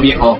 viejo.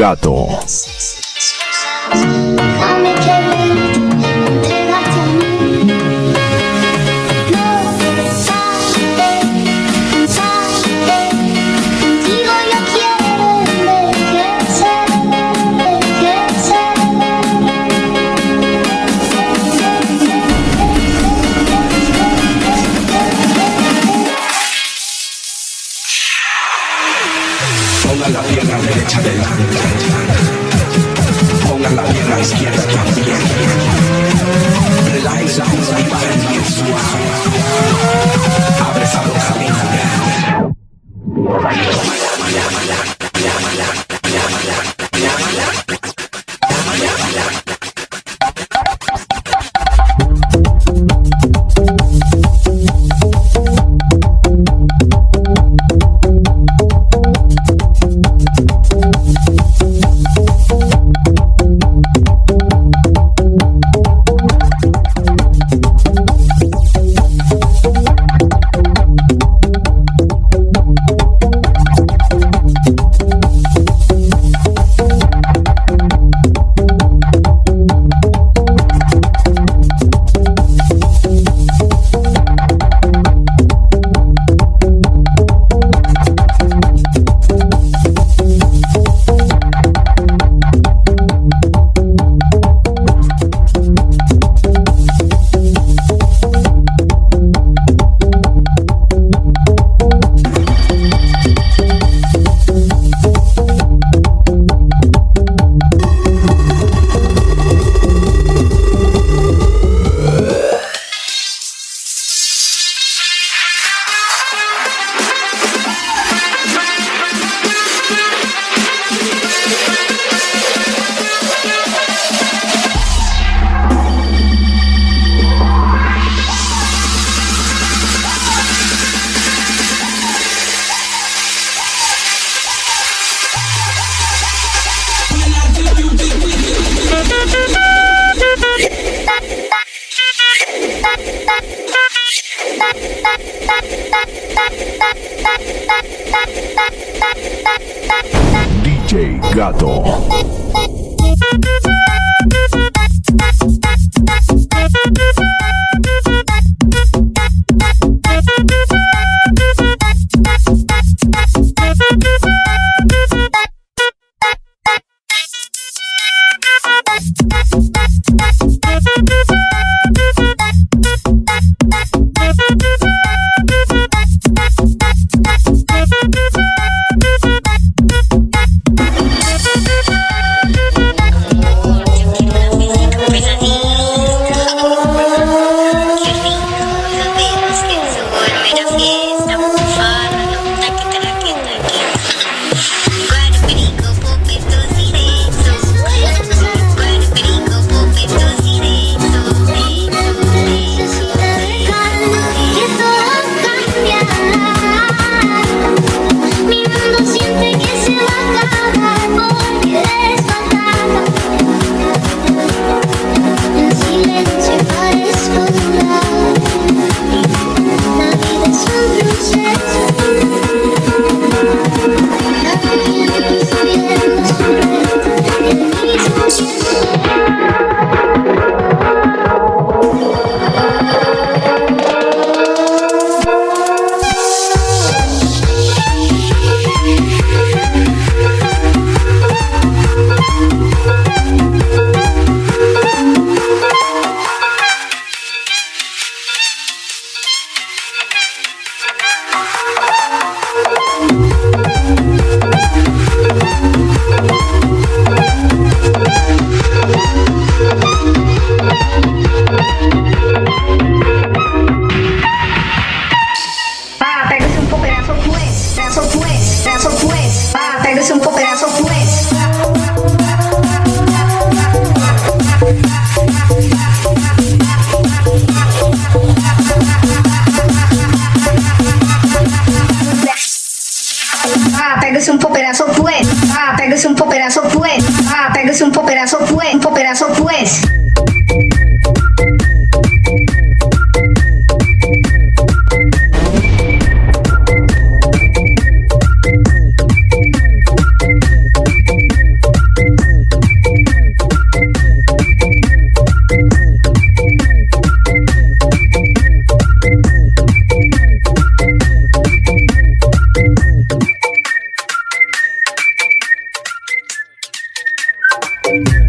Gato. DJ Gato. Yo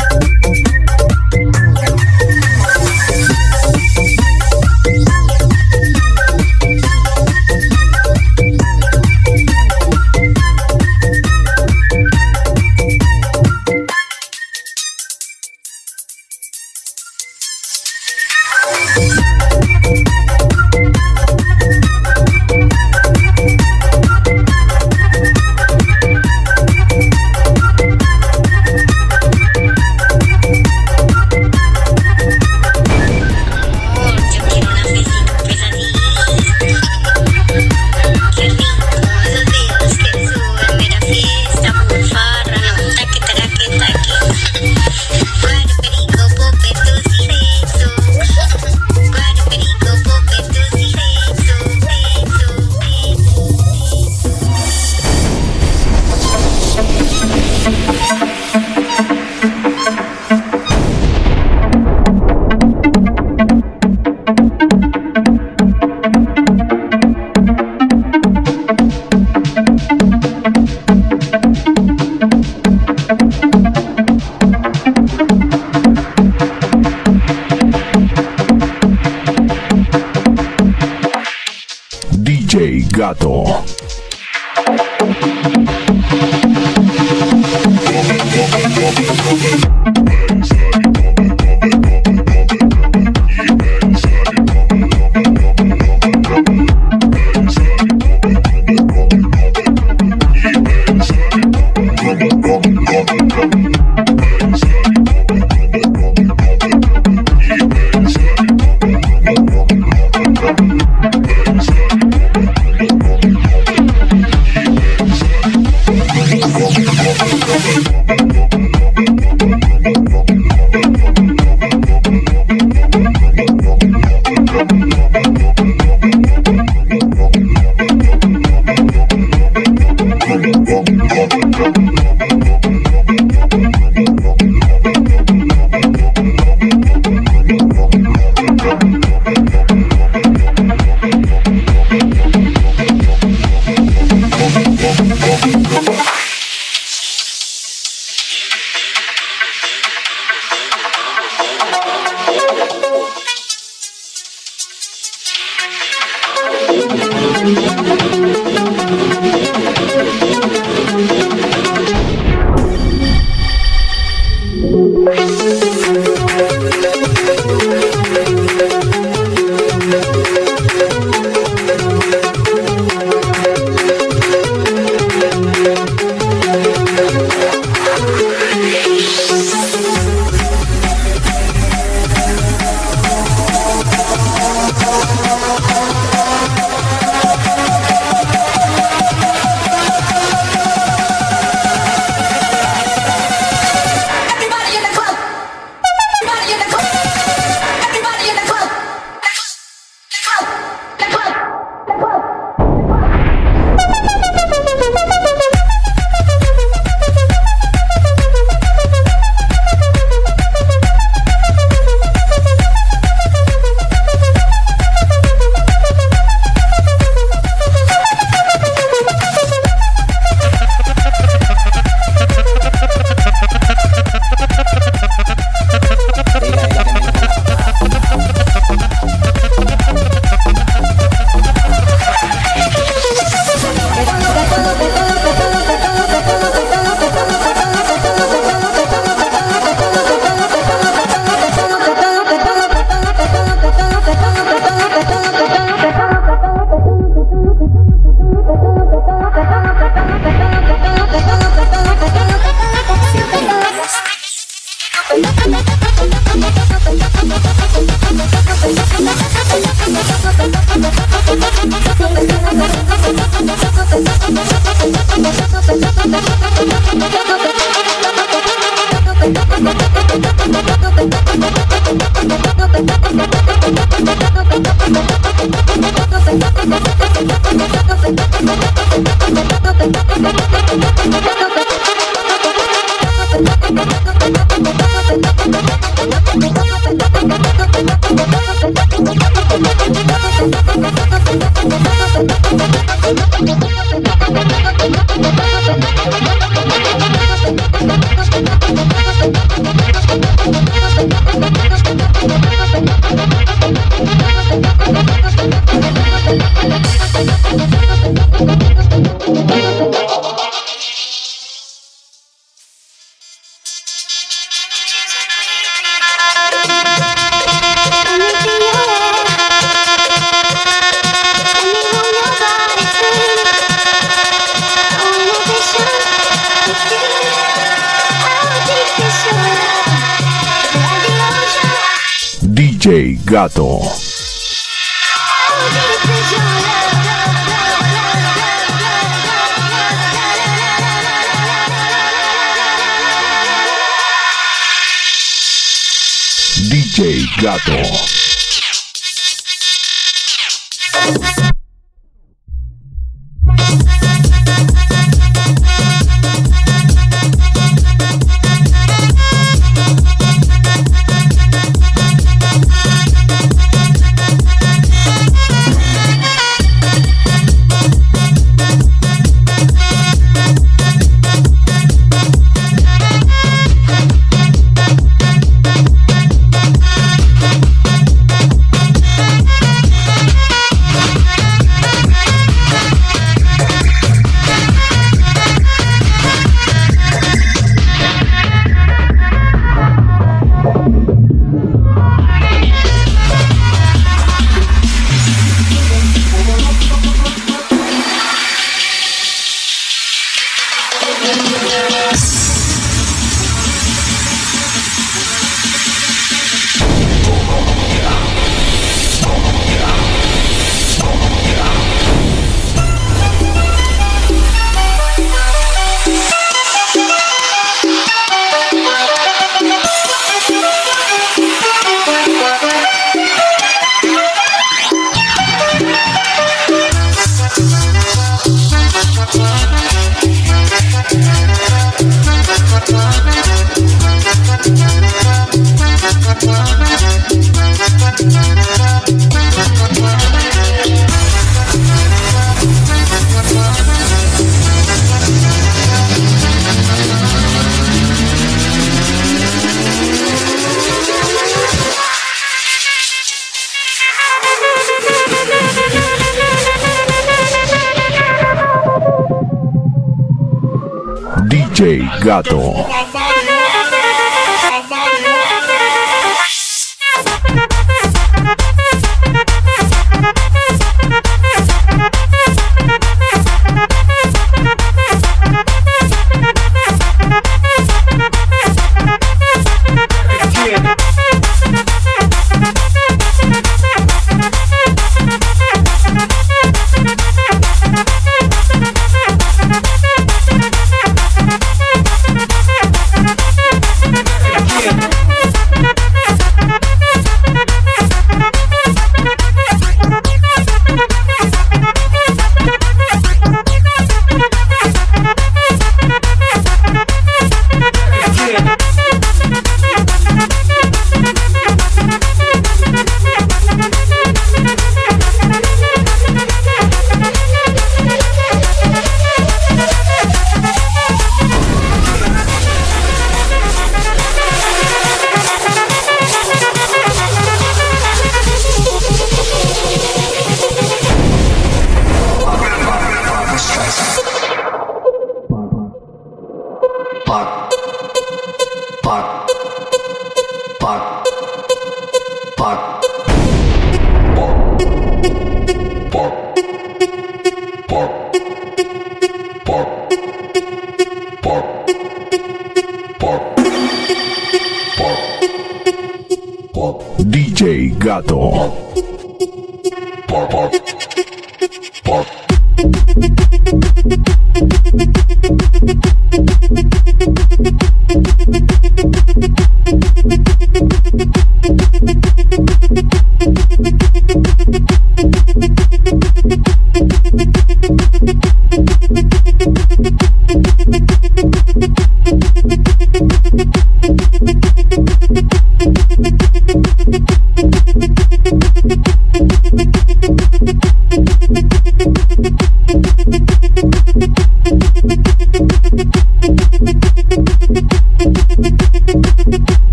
DJ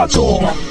Gato.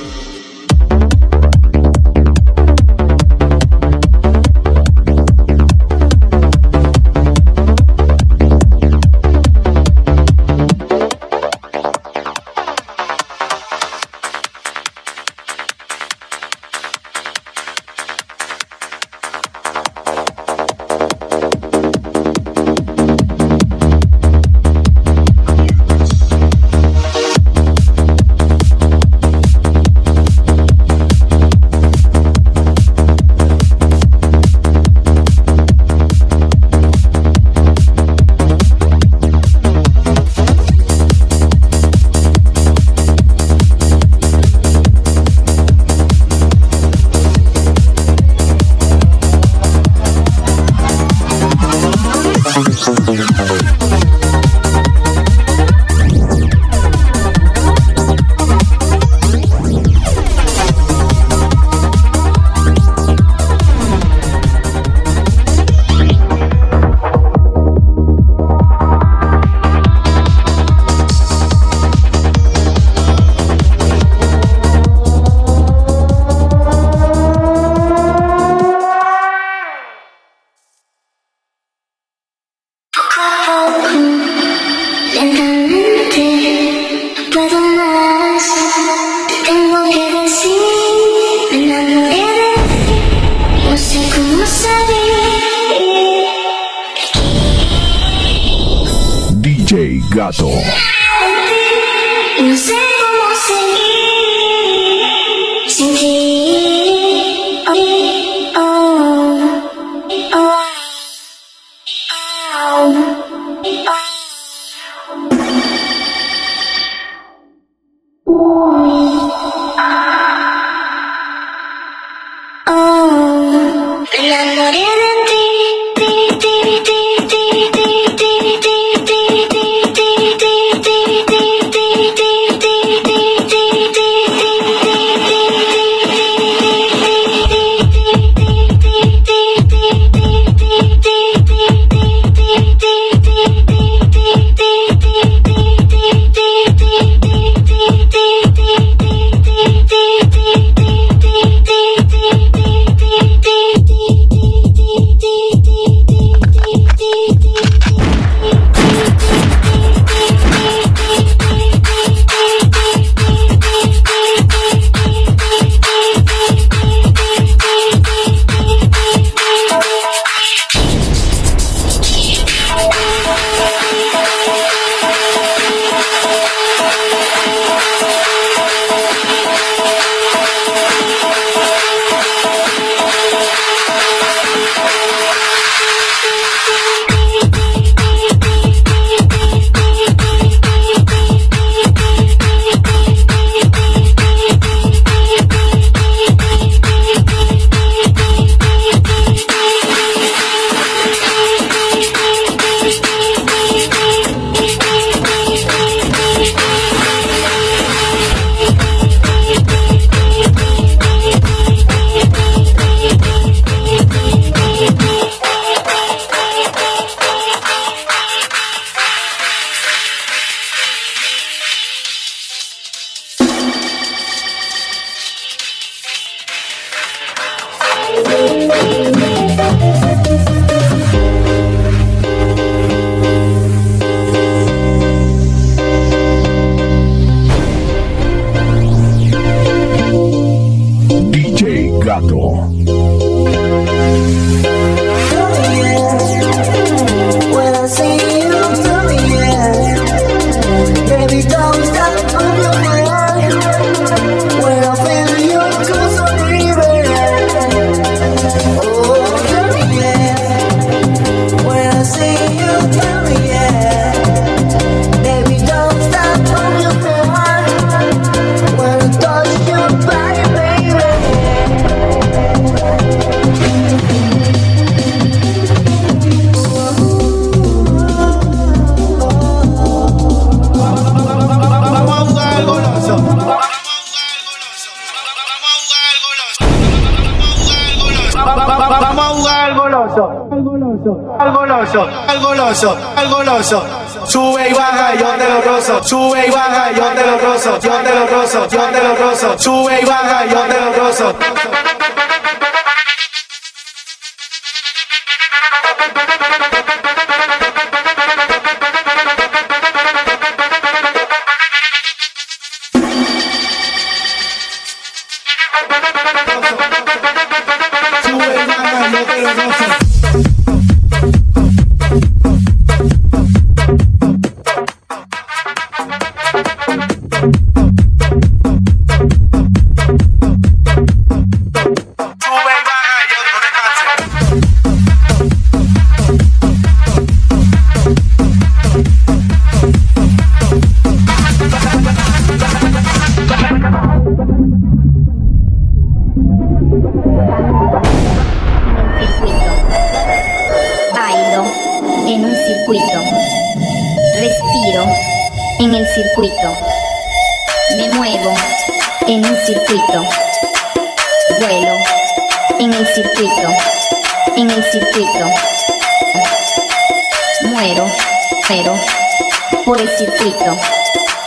Al goloso, al goloso, al goloso. Sube y baja, yo te lo rozo. Sube y baja, yo te lo rozo. Yo te lo rozo, yo te lo rozo. Sube y baja, yo te lo rozo.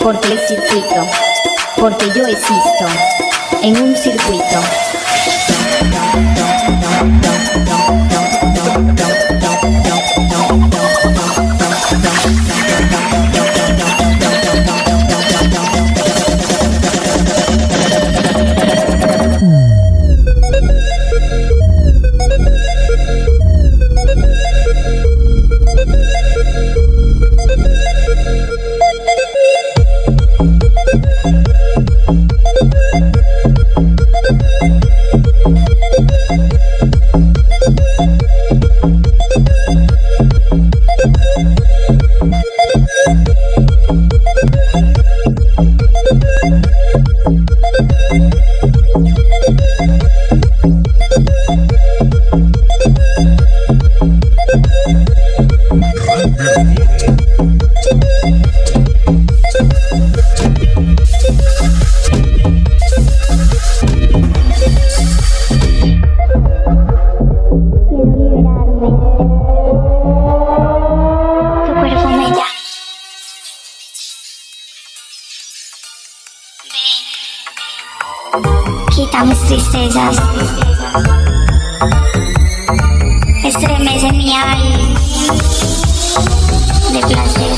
Porque el circuito. Porque yo existo en un circuito.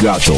Gato.